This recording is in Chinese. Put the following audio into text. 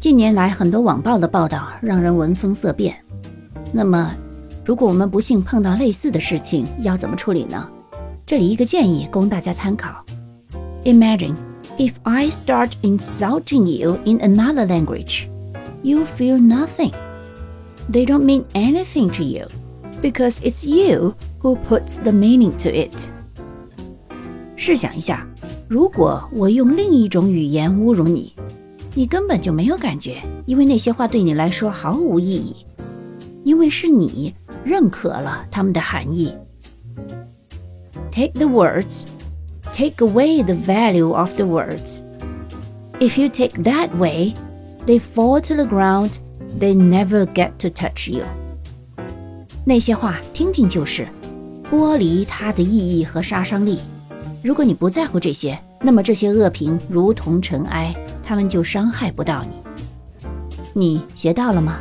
近年来，很多网报的报道让人闻风色变。那么，如果我们不幸碰到类似的事情，要怎么处理呢？这里一个建议供大家参考：Imagine if I start insulting you in another language, you feel nothing. They don't mean anything to you because it's you who puts the meaning to it. 试想一下，如果我用另一种语言侮辱你， 你根本就没有感觉，因为那些话对你来说毫无意义，因为是你认可了它们的含义。Take the words, take away the value of the words. If you take that way, they fall to the ground. They never get to touch you. 那些话听听就是，剥离它的意义和杀伤力。如果你不在乎这些，那么这些恶评如同尘埃，他们就伤害不到你。你学到了吗？